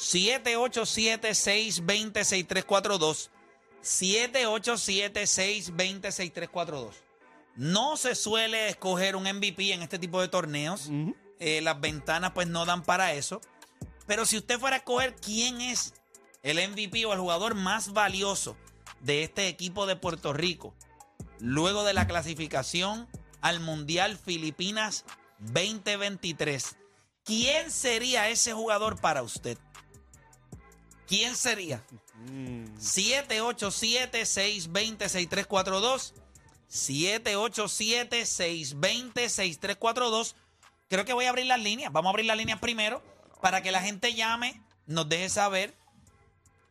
787-620-6342. 787-620-6342. No se suele escoger un MVP en este tipo de torneos. Eh, las ventanas pues no dan para eso. Pero si usted fuera a escoger quién es el MVP o el jugador más valioso de este equipo de Puerto Rico, luego de la clasificación al Mundial Filipinas 2023, ¿quién sería ese jugador para usted? ¿Quién sería? 787-620-6342. 787-620-6342. Creo que voy a abrir las líneas. Vamos a abrir las líneas primero para que la gente llame, nos deje saber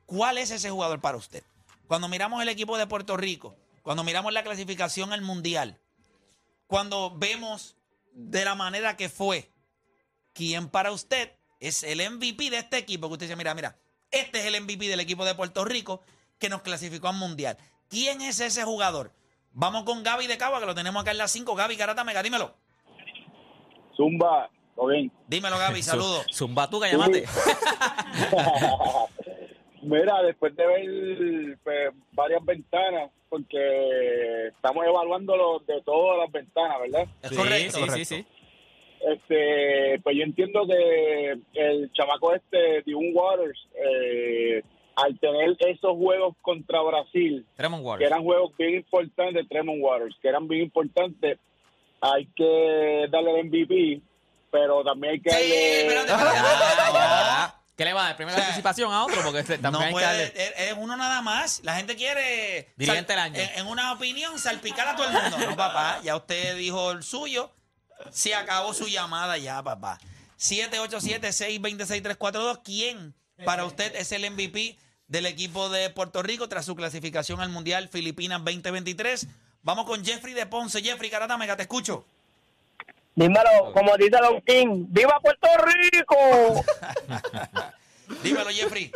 cuál es ese jugador para usted. Cuando miramos el equipo de Puerto Rico, cuando miramos la clasificación al Mundial, cuando vemos de la manera que fue, ¿quién para usted es el MVP de este equipo? Que usted dice, mira, mira, este es el MVP del equipo de Puerto Rico que nos clasificó al Mundial. ¿Quién es ese jugador? Vamos con Gaby de Cagua, que lo tenemos acá en las 5. Gaby Garata Mega, dímelo. Zumba, ¿todo bien? Dímelo, Gaby, saludos. Zumba tú que llamaste. Mira, después de ver pues, varias ventanas, porque estamos evaluando los de todas las ventanas, ¿verdad? Es Sí, correcto. sí, correcto. sí, sí. Este, pues yo entiendo que el chamaco este, Dion Waters, eh, al tener esos juegos contra Brasil, que eran juegos bien importantes, Tremont Waters, que eran bien importantes, hay que darle el MVP, pero también hay que Sí, darle... Ya, ya. ¿Qué le va a dar? ¿Primera O sea, participación a otro? Porque No también hay que darle... es, es uno nada más. La gente quiere Dirigente del año. En, en una opinión salpicar a todo el mundo. No, papá, ya usted dijo el suyo. Se acabó su llamada ya, papá. 787-626-342. ¿Quién para usted es el MVP del equipo de Puerto Rico tras su clasificación al Mundial Filipinas 2023? Vamos con Jeffrey de Ponce. Jeffrey Carata Mega, te escucho. Dímelo, como dice Don King, ¡Viva Puerto Rico! Dímelo, Jeffrey.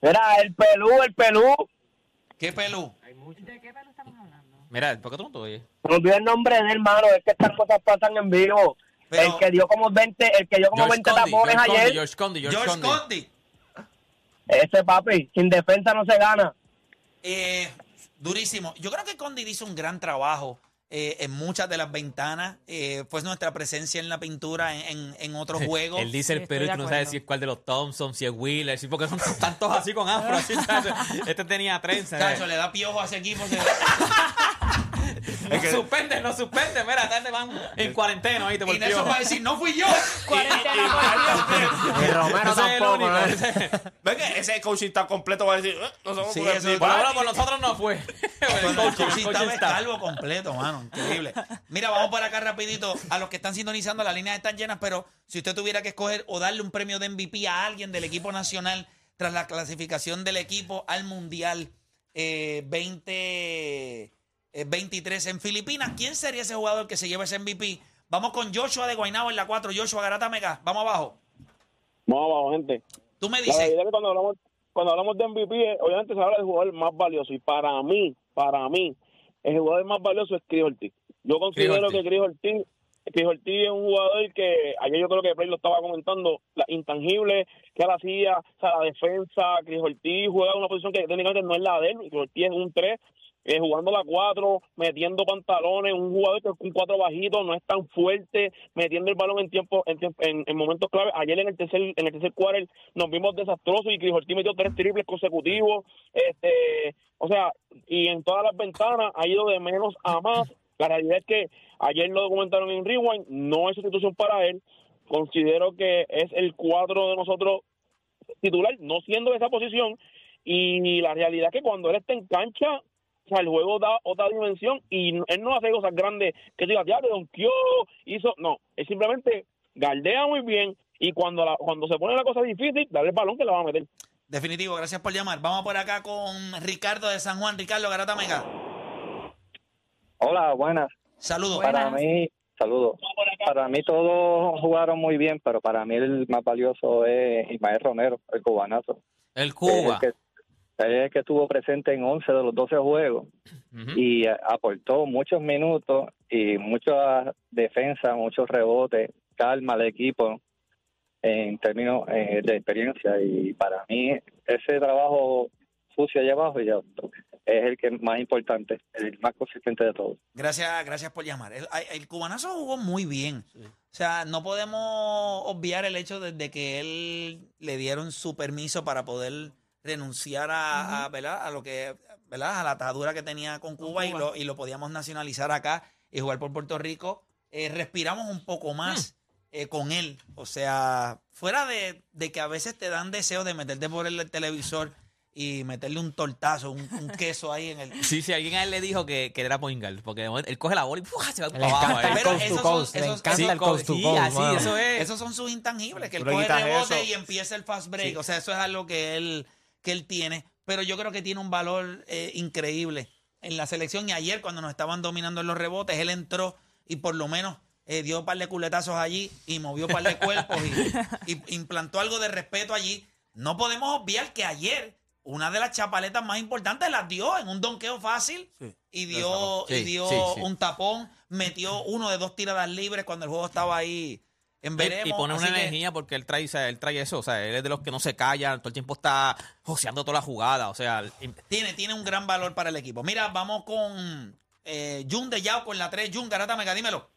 Mira, el pelú, el pelú. ¿Qué pelú? Mira, ¿por qué tú no te oyes? Me olvidé el nombre de él, hermano. Es que estas cosas pasan en vivo. Pero- el que dio como 20, el que dio como 20 Condi, tapones George Condi, ayer. George Condi, George, George Condi. Condi. Ese papi, sin defensa no se gana. Eh, durísimo. Yo creo que Condi hizo un gran trabajo eh, en muchas de las ventanas. Eh, fue nuestra presencia en la pintura en, en- en otros juegos. Él dice el Perú tú no sabes si es cuál de los Thompson, si es Wheeler, si porque son tantos así con afro. así, ¿sabes? este tenía trenza. Chacho, le da piojo a ese equipo. se- No suspende, no suspende. Mira, tarde van en cuarentena, ahí te y Nelson va a decir, no fui yo. Y Romero es tampoco, único. ¿no? ese- ¿Ves que ese coaching está completo? Va a decir, "Eh, no somos Sí, Por menos con nosotros no fue. El coaching, está. calvo completo, mano. Increíble. Mira, vamos para acá rapidito. A los que están sintonizando, las líneas están llenas, pero si usted tuviera que escoger o darle un premio de MVP a alguien del equipo nacional tras la clasificación del equipo al Mundial eh, 2023 en Filipinas, ¿quién sería ese jugador que se lleva ese MVP? Vamos con Joshua de Guaynabo en la 4. Joshua Garata Mega. Vamos abajo. Vamos abajo, gente. Tú me dices. es que cuando hablamos, cuando hablamos de MVP, eh, obviamente se habla del jugador más valioso. Y para mí, para mí, el jugador más valioso es Chris Ortiz. Yo considero Chris Ortiz. que Chris Ortiz, Chris Ortiz es un jugador que, ayer yo creo que Play lo estaba comentando, la intangible que él hacía, o sea, la defensa, Chris Ortiz juega en una posición que técnicamente no es la de él, Chris Ortiz es un 3, eh, jugando la 4, metiendo pantalones, un jugador que un 4 bajito, no es tan fuerte, metiendo el balón en tiempo, en, en, en momentos clave. Ayer en el tercer, en el tercer quarter nos vimos desastrosos y Chris Ortiz metió tres triples consecutivos, este, o sea, y en todas las ventanas ha ido de menos a más. La realidad es que ayer lo documentaron en Rewind, no es sustitución para él. Considero que es el cuadro de nosotros titular, no siendo de esa posición. Y la realidad es que cuando él está en cancha, o sea, el juego da otra dimensión y no- él no hace cosas grandes que diga, ya, donkeó, hizo. No, él simplemente galdea muy bien y cuando la, cuando se pone la cosa difícil, darle el balón que le va a meter. Definitivo, gracias por llamar. Vamos por acá con Ricardo de San Juan. Ricardo Garata Mega. Hola, buenas. Saludos. Para mí, saludos. Para mí todos jugaron muy bien, pero para mí el más valioso es Ismael Romero, el cubanazo. El Cuba. El que, él es el que estuvo presente en 11 de los 12 juegos y aportó muchos minutos y mucha defensa, muchos rebotes, calma al equipo en términos eh, de experiencia. Y para mí ese trabajo sucio allá abajo ya es el que es más importante, el más consistente de todos. Gracias, gracias por llamar. El, el cubanazo jugó muy bien. O sea, no podemos obviar el hecho de, de que él le dieron su permiso para poder renunciar a, a, ¿verdad? a lo que, ¿verdad? A la atadura que tenía con Cuba, Y, lo, y lo podíamos nacionalizar acá y jugar por Puerto Rico. Eh, respiramos un poco más eh, con él. O sea, fuera de, de que a veces te dan deseo de meterte por el televisor y meterle un tortazo, un, un queso ahí en el, Sí, sí, alguien a él le dijo que, que era point guard, porque de momento él coge la bola y ¡pua! se va para abajo. encanta el eh. Pero coast to esos son- coast. Le encanta el coast to sí, coast. así, mano. eso es. Esos son sus intangibles, que él coge quitas rebote eso. y empieza el fast break. Sí. O sea, eso es algo que él, que él tiene. Pero yo creo que tiene un valor eh, increíble en la selección. Y ayer, cuando nos estaban dominando en los rebotes, él entró y por lo menos eh, dio un par de culetazos allí y movió un par de cuerpos y, y implantó algo de respeto allí. No podemos obviar que ayer una de las chapaletas más importantes las dio en un donqueo fácil Sí. y dio, y dio sí, sí. un tapón, metió uno de dos tiradas libres cuando el juego estaba ahí en veremos. y pone una que- energía porque él trae, o sea, él trae eso, o sea, él es de los que no se callan, todo el tiempo está joseando toda la jugada, o sea, tiene, tiene un gran valor para el equipo. Mira, vamos con eh, Jun de Yao con la 3. Jun, Garata Mega, dímelo.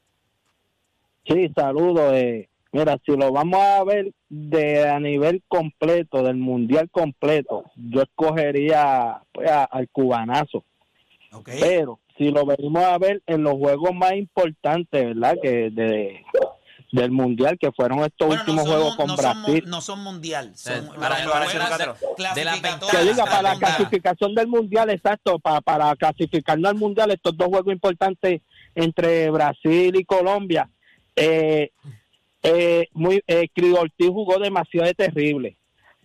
Sí, saludos. Eh. Mira, si lo vamos a ver de a nivel completo, del mundial completo, yo escogería pues, a- al cubanazo. Pero si lo venimos a ver en los juegos más importantes, ¿verdad? Que de, del mundial, que fueron estos Bueno, últimos son juegos con no Brasil. no son mundial. Son para- para que diga, la clasificación del mundial, exacto, para, para clasificarnos al mundial, estos dos juegos importantes entre Brasil y Colombia. Eh, eh, muy, eh, Ortiz jugó demasiado de terrible,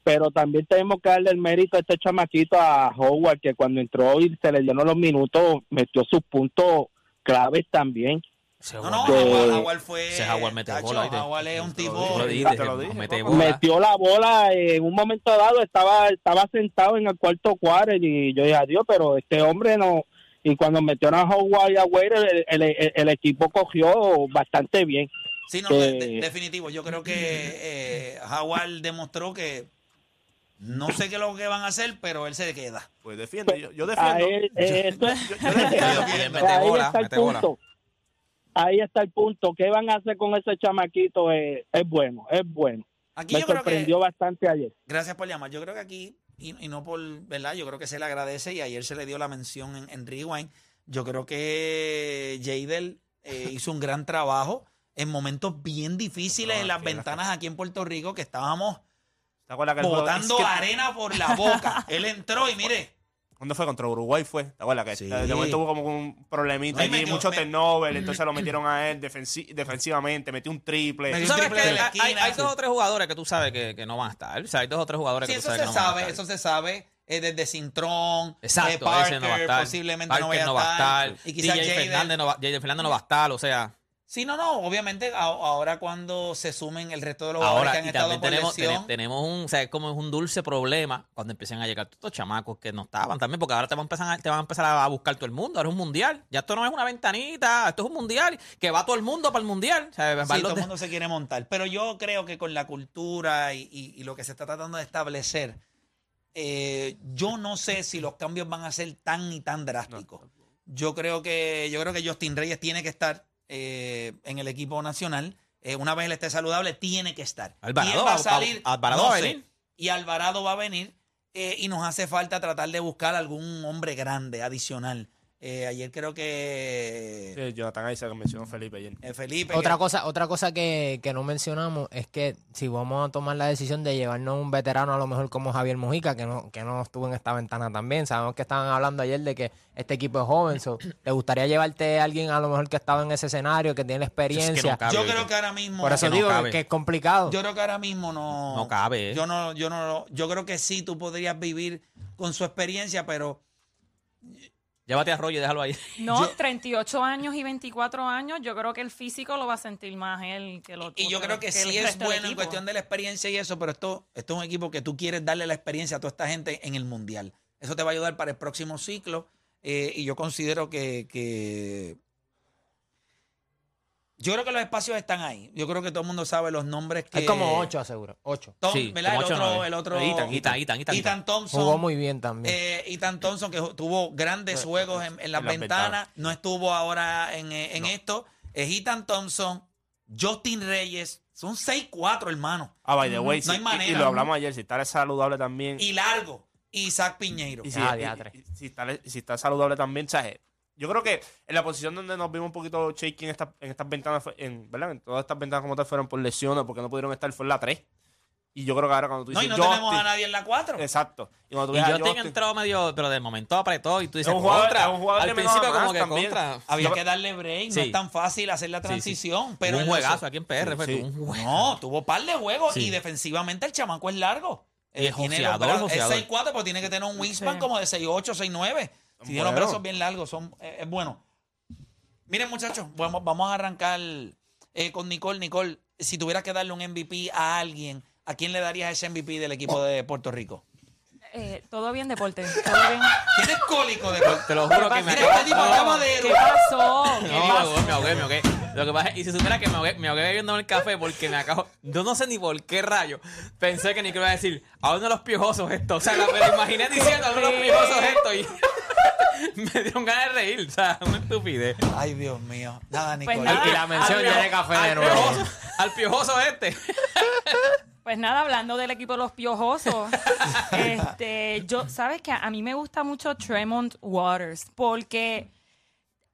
pero también tenemos que darle el mérito a este chamaquito, a Howard, que cuando entró y se le dieron los minutos, metió sus puntos claves también. No, no, Jaguar, Jaguar fue. Ese Jaguar mete Tacho, bola. Jaguar es un Te lo tipo. dije. Yo lo dije, te lo dije, mete papá. bola. Metió la bola eh, en un momento dado, estaba estaba sentado en el cuarto cuadro y yo dije, adiós, pero este hombre no. Y cuando metieron a Howard y a Wade, el, el- el- el equipo cogió bastante bien. Sí, no, de- de- definitivo. Yo creo que eh, Jaguar demostró que no sé qué es lo que van a hacer, pero él se queda. Pues defiende, yo, yo A defiendo. él, eh, esto es- Yo- yo defiendo. Y él ahí bola, está el mete bola. punto. Ahí está el punto. ¿Qué van a hacer con ese chamaquito? Eh, es bueno, es bueno. Aquí Me yo creo que. sorprendió bastante ayer. Gracias por llamar. Yo creo que aquí, y, y no por, ¿verdad? Yo creo que se le agradece y ayer se le dio la mención en, en Rewind. Yo creo que Jadel eh, hizo un gran trabajo en momentos bien difíciles No, en las ventanas aquí en Puerto Rico que estábamos ¿Te acuerdas que el juego- botando es que- arena por la boca. Él entró y mire, ¿Cuándo fue? Contra Uruguay fue. ¿Te acuerdas que Sí. de momento hubo como un problemita No, y allí, metió- mucho me- turnover, entonces lo metieron a él defensi- defensivamente, metió un triple. Tú sabes triple que de la hay, dos o tres jugadores que tú sabes que, que no van a estar. O sea, hay dos o tres jugadores sí, que tú eso sabes se que no van a sabe, estar. eso se sabe. eh, desde Cintrón, Exacto, eh, Parker, ese no va a estar. posiblemente Parker no vaya a estar. Y Y quizás DJ Jadel. Fernández no va, Fernández no va a estar, o sea. Sí, no, no, obviamente a- ahora cuando se sumen el resto de los jugadores Ahora, que han y estado también por tenemos, lesión. tenemos un, o sea, es como es un dulce problema cuando empiezan a llegar todos estos chamacos que no estaban también, porque ahora te van a empezar a, te van a, empezar a buscar todo el mundo. Ahora es un mundial. Ya esto no es una ventanita, esto es un mundial que va todo el mundo para el mundial. O sea, Sí, todo el mundo se quiere montar. Pero yo creo que con la cultura y, y- y lo que se está tratando de establecer, eh, yo no sé si los cambios van a ser tan y tan drásticos. Yo creo que yo creo que Justin Reyes tiene que estar eh, en el equipo nacional. Eh, una vez él esté saludable, tiene que estar. Alvarado ¿Quién va a salir? Al- Alvarado No va a sé. venir. Y Alvarado va a venir. eh, y nos hace falta tratar de buscar algún hombre grande adicional Eh, ayer creo que Sí, Jonathan Isaac mencionó Felipe ayer. eh, Felipe. Otra que- cosa, otra cosa que, que no mencionamos es que si vamos a tomar la decisión de llevarnos un veterano a lo mejor como Javier Mujica, que no, que no estuvo en esta ventana también, sabemos que estaban hablando ayer de que este equipo es joven, so, ¿te gustaría llevarte a alguien a lo mejor que estaba en ese escenario, que tiene la Es que experiencia? no cabe, yo creo que ahora mismo. Por eso no digo que es complicado. Yo creo que ahora mismo no. No cabe, ¿eh? Yo no, yo no, yo creo que sí, tú podrías vivir con su experiencia, pero Llévate a Rollo y déjalo ahí. No, Yo- 38 años y 24 años, yo creo que el físico lo va a sentir más él que lo Y yo creo que el sí es bueno en cuestión de la experiencia y eso, pero esto, esto es un equipo que tú quieres darle la experiencia a toda esta gente en el Mundial. Eso te va a ayudar para el próximo ciclo eh, y yo considero que, que- Yo creo que los espacios están ahí. Yo creo que todo el mundo sabe los nombres que... Es como ocho, aseguro. Ocho. Tom- Sí, ¿verdad? como el, ocho, otro, nueve. el otro... Ethan, Ethan, Ethan, Ethan. Ethan Thompson. Jugó muy bien también. Eh, Ethan Thompson, que tuvo grandes juegos en, en las en las ventanas, ventanas. no estuvo ahora en, eh, esto. Es Ethan Thompson, Justin Reyes, son 6-4, hermano. Ah, by the way, No hay y- manera. y, lo hablamos ayer, si está saludable también. Y largo, Isaac Piñeiro. Y si, Ah, y- si está, si está saludable también, ¿sabes? Yo creo que en la posición donde nos vimos un poquito shaky en, esta- en estas ventanas, fue- en, ¿verdad? En todas estas ventanas como tal fueron por lesiones, porque no pudieron estar, fue en la 3. Y yo creo que ahora cuando tú No, dices y no tenemos Justin- a nadie en la 4. Exacto. Y cuando tú Y tengo Justin- entrado medio, pero de momento apretó y tú dices Es un jugador- contra. es un jugador Al principio como que también. contra. Había Yo- que darle break, no Sí. es tan fácil hacer la Sí, sí. transición. Pero un en juegazo eso- aquí en PR, fue Sí. un juego. No, tuvo par de juegos Sí. y defensivamente el chamaco es largo. Y es joseador. Es 6'4, pero tiene que tener un wingspan Sí. como de 6'8, 6'9. Si tiene los brazos bien largos, son, eh, es bueno. Miren, muchachos, vamos, vamos a arrancar eh, con Nicole. Nicole, si tuvieras que darle un MVP a alguien, ¿a quién le darías ese MVP del equipo de Puerto Rico? Eh, todo bien, deporte. Todo bien. Tienes cólico de Te lo juro que me Mira, este tipo. ¿Qué pasó? ¿Qué No, pasó? me ahogué, me ahogué. Lo que pasa es, y si supiera que me ahogué, me ahogué bebiéndome el café porque me acabo. Yo no sé ni por qué rayo. Pensé que ni iba a decir, a uno de los piojosos esto. O sea, la- me lo imaginé diciendo a uno de los piojosos esto y me dieron ganas de reír. O sea, una estupidez. Ay, Dios mío. Nada, Nicole. Pues nada. y la mención ya de café al de nuevo. piojoso- al piojoso este. Pues nada, hablando del equipo de los piojosos, este, yo, sabes que a mí me gusta mucho Tremont Waters porque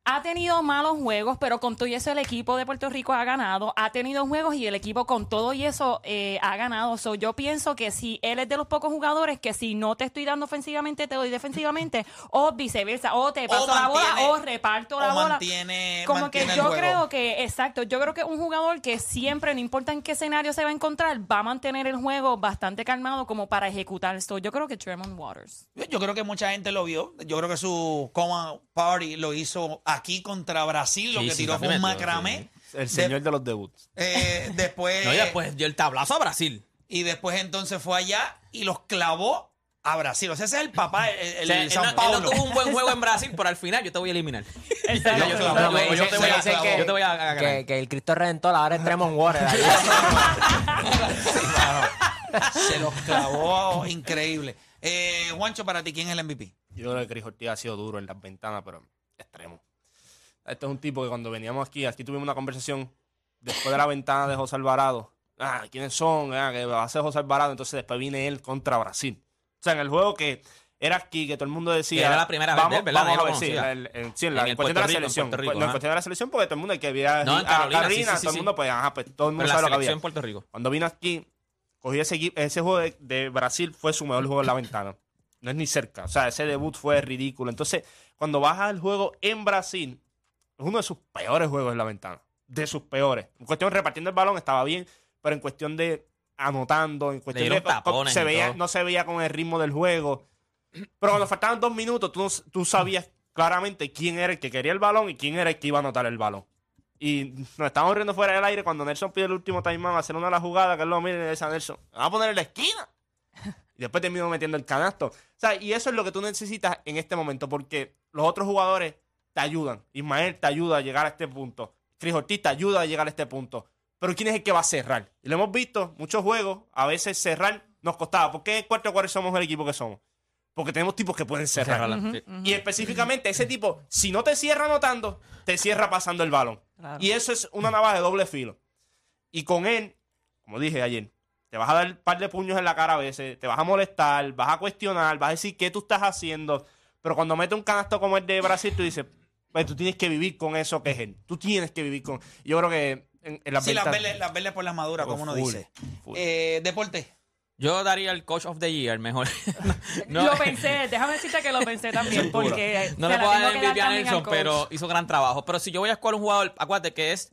ha tenido malos juegos, pero con todo y eso el equipo de Puerto Rico ha ganado. Ha tenido juegos y el equipo con todo y eso eh, ha ganado. So, yo pienso que si él es de los pocos jugadores que si no te estoy dando ofensivamente, te doy defensivamente, o viceversa, o te paso la bola, o reparto la o bola. mantiene, Como mantiene que yo juego. creo que, exacto, yo creo que un jugador que siempre, no importa en qué escenario se va a encontrar, va a mantener el juego bastante calmado como para ejecutar esto. Yo creo que Tremont Waters. Yo creo que mucha gente lo vio. Yo creo que su Common Party lo hizo aquí contra Brasil. Lo Sí, que sí, tiró fue también un metió, macramé. El señor de los debuts. eh, después, No, y después dio el tablazo a Brasil. y después entonces fue allá y los clavó a Brasil. O sea, ese es el papá, el, el O sea, él, San no, él Paulo. no tuvo un buen juego en Brasil, pero al final yo te voy a eliminar. Yo- yo- yo- yo- yo te voy a- dicen que- yo te voy a ganar. que, que el Cristo Redentor ahora es Tremont Waters. Se los clavó increíble. Eh, Juancho, para ti, ¿quién es el MVP? Yo creo que Ortiz ha sido duro en las ventanas, pero extremo. Este es un tipo que cuando veníamos aquí, aquí tuvimos una conversación después de la ventana de José Alvarado. Ah, ¿quiénes son? Ah, que va a ser José Alvarado. Entonces después viene él contra Brasil. O sea, en el juego que era aquí, que todo el mundo decía. Que era la primera vez vamos, ¿verdad? Vamos ver, sí, en- sí, en la En cuestión de la Rico, selección. Rico, no, en ajá. cuestión de la selección, porque todo el mundo hay que ver a, No, en a Carolina, Carolina, sí, sí, todo el mundo, pues, ajá, pues todo el mundo Pero la sabe lo que había. en Puerto Rico. Cuando vino aquí, cogí ese, ese juego de, de Brasil, fue su mejor juego en la ventana. No es ni cerca. O sea, ese debut fue ridículo. Entonces, cuando baja el juego en Brasil, es uno de sus peores juegos en la ventana. De sus peores. En cuestión de repartiendo el balón estaba bien, pero en cuestión de anotando, en cuestión de tapones se veía, no se veía con el ritmo del juego. Pero cuando faltaban dos minutos, tú, tú sabías claramente quién era el que quería el balón y quién era el que iba a anotar el balón. Y nos estábamos riendo fuera del aire cuando Nelson pide el último timeout a hacer una de las jugadas, que él lo mira y le dice a Nelson, "Me va a poner en la esquina. Y después terminó metiendo el canasto. O sea, y eso es lo que tú necesitas en este momento, porque los otros jugadores te ayudan. Ismael te ayuda a llegar a este punto. Cris Ortiz te ayuda a llegar a este punto. Pero ¿quién es el que va a cerrar? Y lo hemos visto, muchos juegos, a veces cerrar nos costaba. ¿Por qué en cuarto cuarto somos el equipo que somos? Porque tenemos tipos que pueden cerrar. Y específicamente ese tipo, si no te cierra anotando, te cierra pasando el balón. Claro. Y eso es una navaja de doble filo. Y con él, como dije ayer, te vas a dar un par de puños en la cara a veces, te vas a molestar, vas a cuestionar, vas a decir qué tú estás haciendo. Pero cuando mete un canasto como el de Brasil, tú dices, pues tú tienes que vivir con eso que es él. Tú tienes que vivir con. Yo creo que en, en las Sí, las verles, las por las maduras, Oh, como uno full, dice. full. Eh, deporte. Yo daría el Coach of the Year mejor. No- Lo pensé, déjame decirte que lo pensé también, porque No se le puedo dar el MVP a Nelson, pero hizo gran trabajo. Pero si yo voy a escoger un jugador, acuérdate que es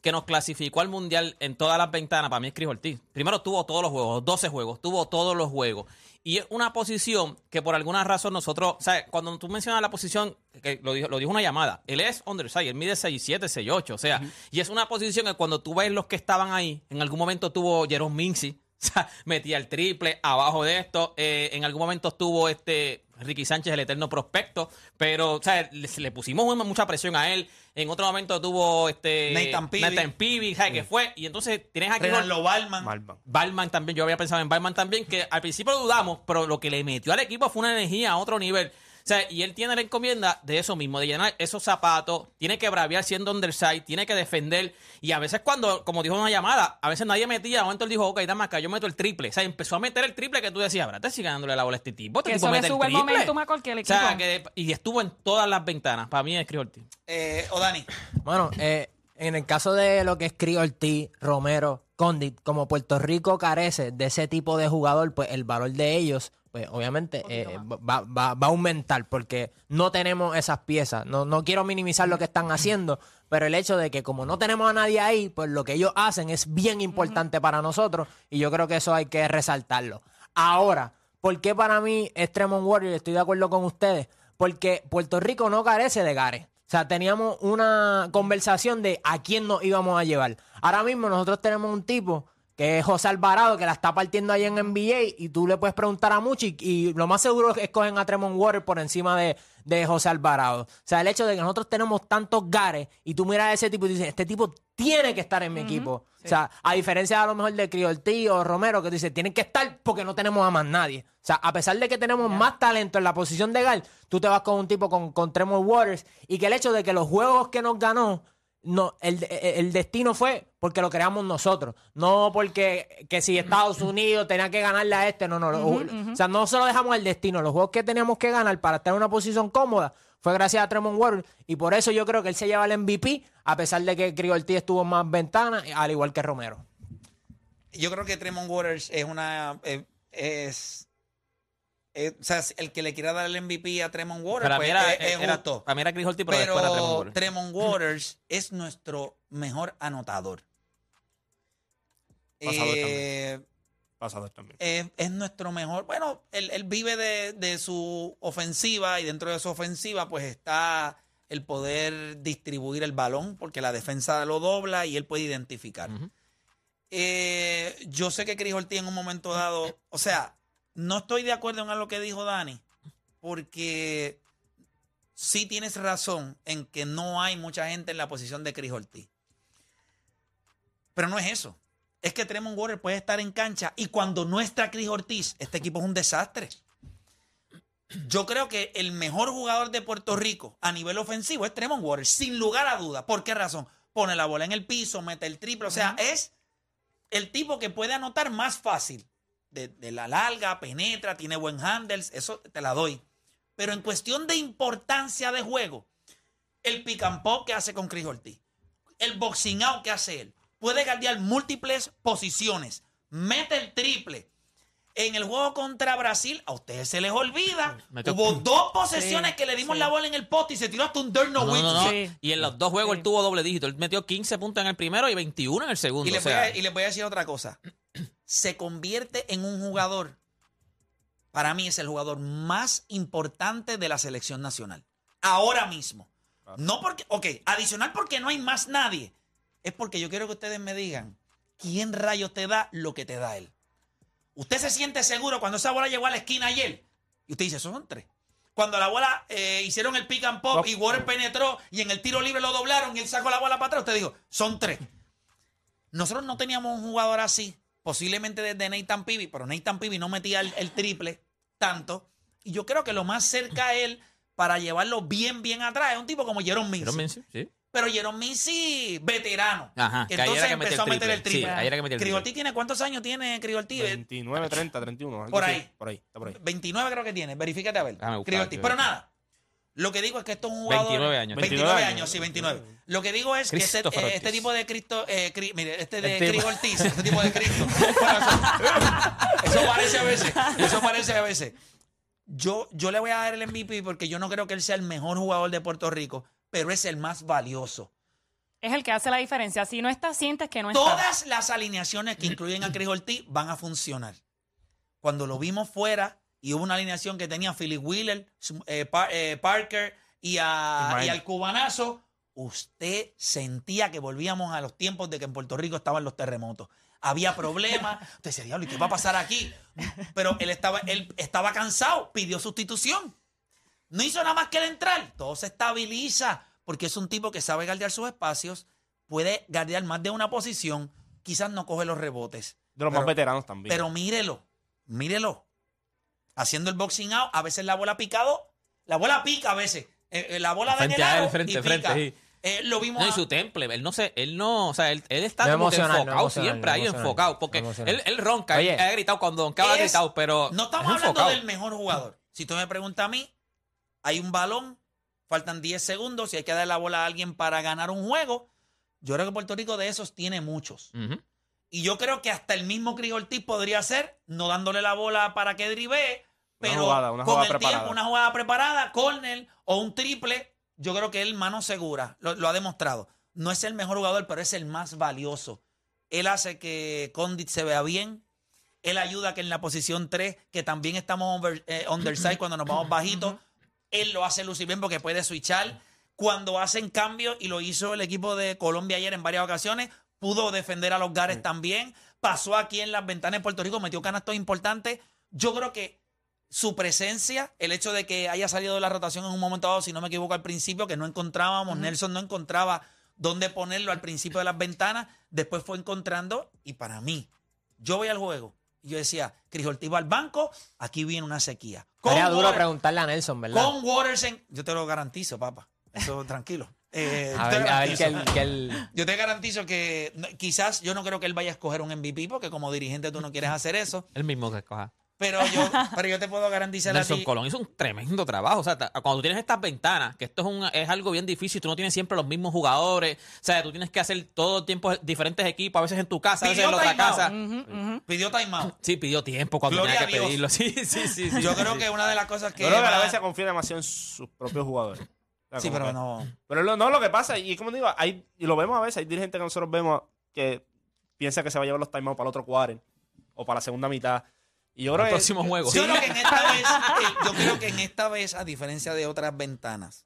que nos clasificó al Mundial en todas las ventanas, para mí es Chris Ortiz. Primero tuvo todos los juegos, 12 juegos, tuvo todos los juegos. Y es una posición que por alguna razón nosotros, o sea, cuando tú mencionas la posición, que lo dijo, lo dijo una llamada, él es underside, él mide 6'7", 6'8", o sea, y es una posición que cuando tú ves los que estaban ahí, en algún momento tuvo Jerome Mincy, o sea, metía el triple abajo de esto. eh, en algún momento estuvo este Ricky Sánchez, el eterno prospecto. Pero, o sea, le, le pusimos mucha presión a él. En otro momento tuvo este Nathan Peavy. Nathan Peavy, ¿sabes qué fue? Y entonces tienes aquí Renaldo Balman. Balman también, yo había pensado en Balman también, que al principio lo dudamos, pero lo que le metió al equipo fue una energía a otro nivel. O sea, y él tiene la encomienda de eso mismo, de llenar esos zapatos, tiene que braviar siendo underside, tiene que defender. Y a veces cuando, como dijo una llamada, a veces nadie metía, de momento él dijo, ok, dame acá, yo meto el triple. O sea, empezó a meter el triple que tú decías, ¿verdad? Sigue dándole la bola a este tipo. Este Que tipo eso le sube el triple". momentum a cualquier O sea, equipo. que, y estuvo en todas las ventanas. Para mí es Ortiz. Eh, o Dani. Bueno, eh, en el caso de lo que es Cris Ortiz, Romero, Condit, como Puerto Rico carece de ese tipo de jugador, pues el valor de ellos, pues obviamente eh, va, va- va a aumentar porque no tenemos esas piezas. No, no quiero minimizar lo que están haciendo, pero el hecho de que como no tenemos a nadie ahí, pues lo que ellos hacen es bien importante para nosotros y yo creo que eso hay que resaltarlo. Ahora, ¿por qué para mí es Tremont Warrior? Estoy de acuerdo con ustedes. Porque Puerto Rico no carece de Gares. O sea, teníamos una conversación de a quién nos íbamos a llevar. Ahora mismo nosotros tenemos un tipo que es José Alvarado, que la está partiendo ahí en NBA, y tú le puedes preguntar a Muchi, y lo más seguro es que escogen a Tremont Water por encima de, de José Alvarado. O sea, el hecho de que nosotros tenemos tantos gares, y tú miras a ese tipo y dices, este tipo tiene que estar en mi equipo. O sea, a diferencia a lo mejor de Criolti o Romero, que tú dices, tienen que estar porque no tenemos a más nadie. O sea, a pesar de que tenemos más talento en la posición de Gal, tú te vas con un tipo con, con Tremont Waters, y que el hecho de que los juegos que nos ganó, no, el, el destino fue porque lo creamos nosotros, no porque que si Estados Unidos tenía que ganarle a este, no, no, lo- o sea, no se lo dejamos al destino, los juegos que teníamos que ganar para estar en una posición cómoda fue gracias a Tremont Waters y por eso yo creo que él se lleva el MVP a pesar de que Criolti estuvo en más ventanas, al igual que Romero. Yo creo que Tremont Waters es una. eh, es. Eh, o sea, el que le quiera dar el MVP a Tremont Waters, Para pues, mí era, es, es era- justo. para mí era Chris Ortiz, pero, después era Tremont Pero Waters. Tremont Waters es nuestro mejor anotador. Pasador Eh, Pasador también. es, es nuestro mejor. Bueno, él, él vive de, de su ofensiva y dentro de su ofensiva, pues está el poder distribuir el balón, porque la defensa lo dobla y él puede identificar. Eh, yo sé que Chris Ortiz en un momento dado, o sea, no estoy de acuerdo en lo que dijo Dani, porque sí tienes razón en que no hay mucha gente en la posición de Chris Ortiz. Pero no es eso. Es que Tremont Waters puede estar en cancha y cuando no está Chris Ortiz, este equipo es un desastre. Yo creo que el mejor jugador de Puerto Rico a nivel ofensivo es Tremont Waters, sin lugar a duda. ¿Por qué razón? Pone la bola en el piso, mete el triple. O sea, es el tipo que puede anotar más fácil. De, de la larga, penetra, tiene buen handles, eso te la doy. Pero en cuestión de importancia de juego, el pick and pop que hace con Chris Ortiz, el boxing out que hace él, puede guardiar múltiples posiciones, mete el triple. En el juego contra Brasil, a ustedes se les olvida. Hubo dos posesiones Sí, que le dimos sí. la bola en el poste y se tiró hasta un dirt no, No, no, win. no, no. Sí. Y en los dos juegos Sí. él tuvo doble dígito. Él metió 15 puntos en el primero y 21 en el segundo. Y les, o sea, voy a, y les voy a decir otra cosa. Se convierte en un jugador, para mí es el jugador más importante de la selección nacional. Ahora mismo. No porque, ok, adicional porque no hay más nadie. Es porque yo quiero que ustedes me digan, ¿quién rayos te da lo que te da él? Usted se siente seguro cuando esa bola llegó a la esquina ayer. Y usted dice, son tres. Cuando la bola eh, hicieron el pick and pop Pop. y Warren penetró y en el tiro libre lo doblaron y él sacó la bola para atrás, usted dijo, son tres. Nosotros no teníamos un jugador así, posiblemente desde Nathan Peavy, pero Nathan Peavy no metía el, el triple tanto. Y yo creo que lo más cerca a él para llevarlo bien, bien atrás es un tipo como Jerome Mincy. Pero Mincy, sí. Pero Jerome Missy, veterano. Ajá, que que ahí entonces empezó a meter el triple. Sí, ahí era que metía el Crigolti triple. tiene, ¿cuántos años tiene Crigolti? 29, 30, 31. algo Por ahí. Por ahí, está por ahí. 29 creo que tiene. Verifícate a ver. Buscar, Crigolti. Pero nada. Lo que digo es que esto es un jugador. 29 años. 29 29 años, años. sí, 29. Lo que digo es que este, eh, este Ortiz. tipo de Cristo. eh, Cri- mire, este de El tipo. Crigoltis, este tipo de Cristo. eso, parece a veces. Eso parece a veces. Yo, yo le voy a dar el MVP porque yo no creo que él sea el mejor jugador de Puerto Rico, pero es el más valioso. Es el que hace la diferencia. Si no está, sientes que no está. Todas las alineaciones que incluyen a Chris Ortiz van a funcionar. Cuando lo vimos fuera y hubo una alineación que tenía a Philip Wheeler, eh, Pa- eh, Parker y, a, Ismael. y al cubanazo, usted sentía que volvíamos a los tiempos de que en Puerto Rico estaban los terremotos. Había problemas. Usted decía, diablo, ¿y qué va a pasar aquí? Pero él estaba, él estaba cansado, pidió sustitución. No hizo nada más que el entrar. Todo se estabiliza porque es un tipo que sabe guardiar sus espacios, puede guardiar más de una posición, quizás no coge los rebotes. De los Pero- más veteranos también. Pero mírelo, mírelo. Haciendo el boxing out, a veces la bola ha picado, la bola pica a veces. Eh, eh, la bola de Frente a él, lado frente, y frente, pica. sí. Eh, lo vimos No, y su temple, él no sé, él no, o sea, él, él está No como que emocional, no enfocado siempre ahí enfocado, porque él, él ronca, Oye. él ha gritado cuando Donkaba ha gritado, pero No estamos es hablando enfocado. del mejor jugador. Si tú me preguntas a mí, hay un balón, faltan 10 segundos, si hay que dar la bola a alguien para ganar un juego, yo creo que Puerto Rico de esos tiene muchos. Y yo creo que hasta el mismo Chris Ortiz podría ser, no dándole la bola para que Una pero jugada, una con jugada el preparada. tiempo, una jugada preparada, corner o un triple, yo creo que él mano segura, lo, lo ha demostrado. No es el mejor jugador, pero es el más valioso. Él hace que Condit se vea bien. Él ayuda que en la posición 3, que también estamos over- eh, underside cuando nos vamos bajitos, él lo hace lucir bien porque puede switchar. Cuando hacen cambios, y lo hizo el equipo de Colombia ayer en varias ocasiones, pudo defender a los Gares también. Pasó aquí en las ventanas de Puerto Rico, metió canastos importantes. Yo creo que su presencia, el hecho de que haya salido de la rotación en un momento dado, si no me equivoco al principio, que no encontrábamos, Nelson no encontraba dónde ponerlo al principio de las ventanas, después fue encontrando, y para mí, yo voy al juego, y yo decía, Cris Ortiz va al banco, aquí viene una sequía. Sería duro preguntarle a Nelson, ¿verdad? con Waters en- Yo te lo garantizo, papá. Eso tranquilo. Eh, A ver, a ver garantizo. que él- Yo te garantizo que no, quizás yo no creo que él vaya a escoger un MVP porque como dirigente tú no quieres hacer eso. Él mismo que escoja. Pero yo, pero yo te puedo garantizar a Nelson ti. Colón hizo un tremendo trabajo. O sea, cuando tú tienes estas ventanas, que esto es, un, es algo bien difícil, tú no tienes siempre los mismos jugadores. O sea, tú tienes que hacer todo el tiempo diferentes equipos, a veces en tu casa, a veces en la otra casa. Pidió timeout. Sí, pidió tiempo cuando Gloria tenía que a pedirlo. Sí, sí, sí. sí, Yo sí, creo sí. que una de las cosas que. Yo creo que a la va- vez se confía demasiado en sus propios jugadores. O sea, Sí, pero que- no. Pero lo- no, lo que pasa, y como digo, hay, y lo vemos a veces, hay dirigentes que nosotros vemos que piensa que se va a llevar los timeouts para el otro quarter o para la segunda mitad. Y yo creo El que. próximo juego. Yo creo que en esta vez, eh, yo creo que en esta vez, a diferencia de otras ventanas,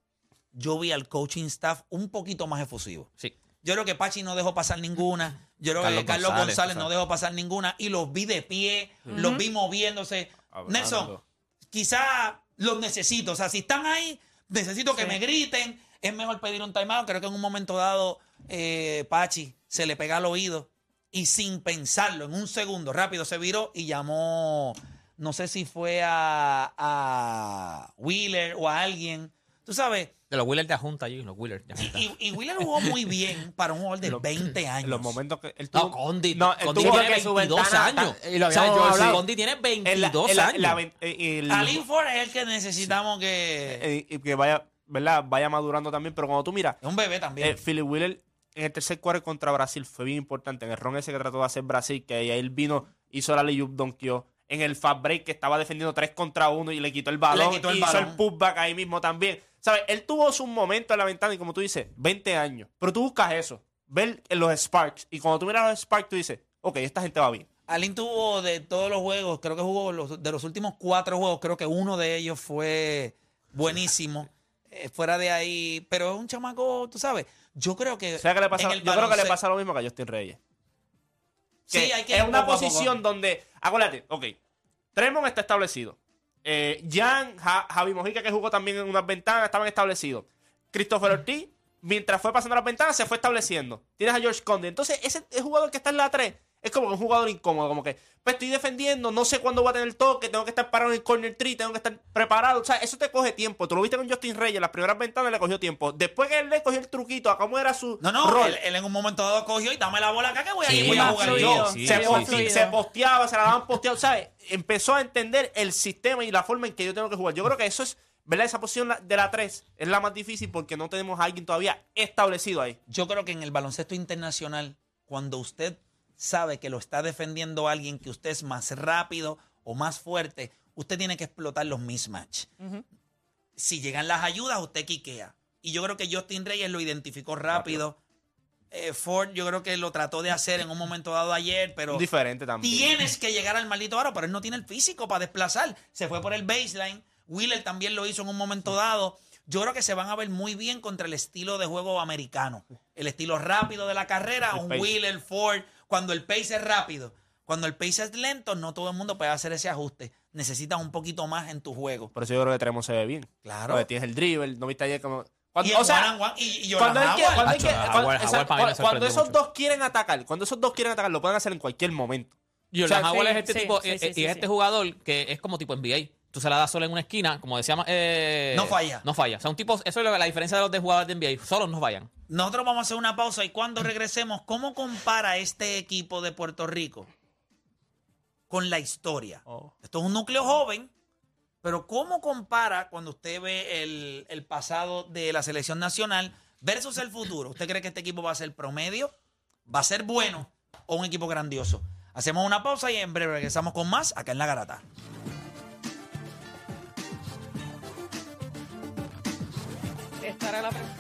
yo vi al coaching staff un poquito más efusivo. Sí. Yo creo que Pachi no dejó pasar ninguna. Yo creo que Carlos González, González, no dejó pasar ninguna. Y los vi de pie, los vi moviéndose. Hablando. Nelson, quizá los necesito. O sea, si están ahí, necesito que Sí. me griten. Es mejor pedir un timeout. Creo que en un momento dado, eh, Pachi se le pega al oído y sin pensarlo, en un segundo, rápido se viró y llamó, no sé si fue a, a Wheeler o a alguien. Tú sabes, De los Wheelers de Junta allí, los Wheelers de Junta. y, y Wheeler jugó muy bien para un jugador de Lo- 20 años. En los momentos que él No. Condi, No, él Condi tuvo tiene que su 22 ventana- años. y lo o sea, habíamos George hablado. Condi tiene en la- 22 en la- años. la ven- eh, el- A Linford es el que necesitamos que... eh, y que vaya, ¿verdad? Vaya madurando también. Pero cuando tú miras, Es un bebé también. eh, Philip Wheeler en el tercer cuarto contra Brasil fue bien importante. En el ron ese que trató de hacer Brasil, que ahí él vino, hizo la layup, donkeó. En el fast break que estaba defendiendo 3 contra 1 y le quitó el balón. quitó el y hizo el putback ahí mismo también. ¿Sabes? Él tuvo su momento en la ventana y como tú dices, 20 años. Pero tú buscas eso. Ver los Sparks. Y cuando tú miras los Sparks, tú dices, ok, esta gente va bien. Alin tuvo de todos los juegos, creo que jugó los, de los últimos cuatro juegos, creo que uno de ellos fue buenísimo. Eh, fuera de ahí, pero es un chamaco, tú sabes. Yo creo que. O sea, que le pasa, en el yo creo que le pasa lo mismo que a Justin Reyes. Sí, hay que es una poco a poco. posición donde, acuérdate, ok, Tremont está establecido. Eh, Jan, Ja- Javi Mojica, que jugó también en unas ventanas, estaban establecidos. Christopher Ortiz, mientras fue pasando las ventanas, se fue estableciendo. Tienes a George Conde. Entonces, ese jugador que está en la 3 es como que un jugador incómodo, como que, pues estoy defendiendo, no sé cuándo va a tener el toque, tengo que estar parado en el corner tree, tengo que estar preparado. O sea, eso te coge tiempo. Tú lo viste con Justin Reyes, las primeras ventanas le cogió tiempo. Después que él le cogió el truquito a cómo era su No, no, rol. él, él en un momento dado cogió y dame la bola acá que voy a, Sí, voy a jugar fluido. yo. se, Sí, se posteaba, se la daban posteado, ¿sabes? Empezó a entender el sistema y la forma en que yo tengo que jugar. Yo creo que eso es, ¿verdad? Esa posición de la 3 es la más difícil porque no tenemos a alguien todavía establecido ahí. Yo creo que en el baloncesto internacional, cuando usted sabe que lo está defendiendo alguien que usted es más rápido o más fuerte, usted tiene que explotar los mismatch. Si llegan las ayudas, usted quiquea. Y yo creo que Justin Reyes lo identificó rápido. Eh, Ford, yo creo que lo trató de hacer en un momento dado ayer, pero Diferente también. tienes que llegar al maldito aro, pero él no tiene el físico para desplazar. Se fue por el baseline. Wheeler también lo hizo en un momento dado. Yo creo que se van a ver muy bien contra el estilo de juego americano. El estilo rápido de la carrera, El un pace. Wheeler, Ford. Cuando el pace es rápido. Cuando el pace es lento, no todo el mundo puede hacer ese ajuste. Necesitas un poquito más en tu juego. Por eso yo creo que Tremont se ve bien. Claro. Porque tienes el dribble, no viste ayer como... Cuando, Y o sea, one and one, y, y Jordan cuando, esos mucho. dos quieren atacar, cuando esos dos quieren atacar, lo pueden hacer en cualquier momento. Jordan O sea, sí, es este sí, tipo, sí, sí, sí, y es sí. este jugador que es como tipo NBA. Tú se la das solo en una esquina, como decíamos. eh, No falla. No falla. O sea, un tipo, eso es lo- la diferencia de los de jugadores de NBA. Solos no fallan. Nosotros vamos a hacer una pausa y cuando regresemos, ¿cómo compara este equipo de Puerto Rico con la historia? Oh. Esto es un núcleo joven, pero ¿cómo compara cuando usted ve el, el pasado de la selección nacional versus el futuro? ¿Usted cree que este equipo va a ser promedio? ¿Va a ser bueno o un equipo grandioso? Hacemos una pausa y en breve regresamos con más acá en La Garata. Esta era la pregunta.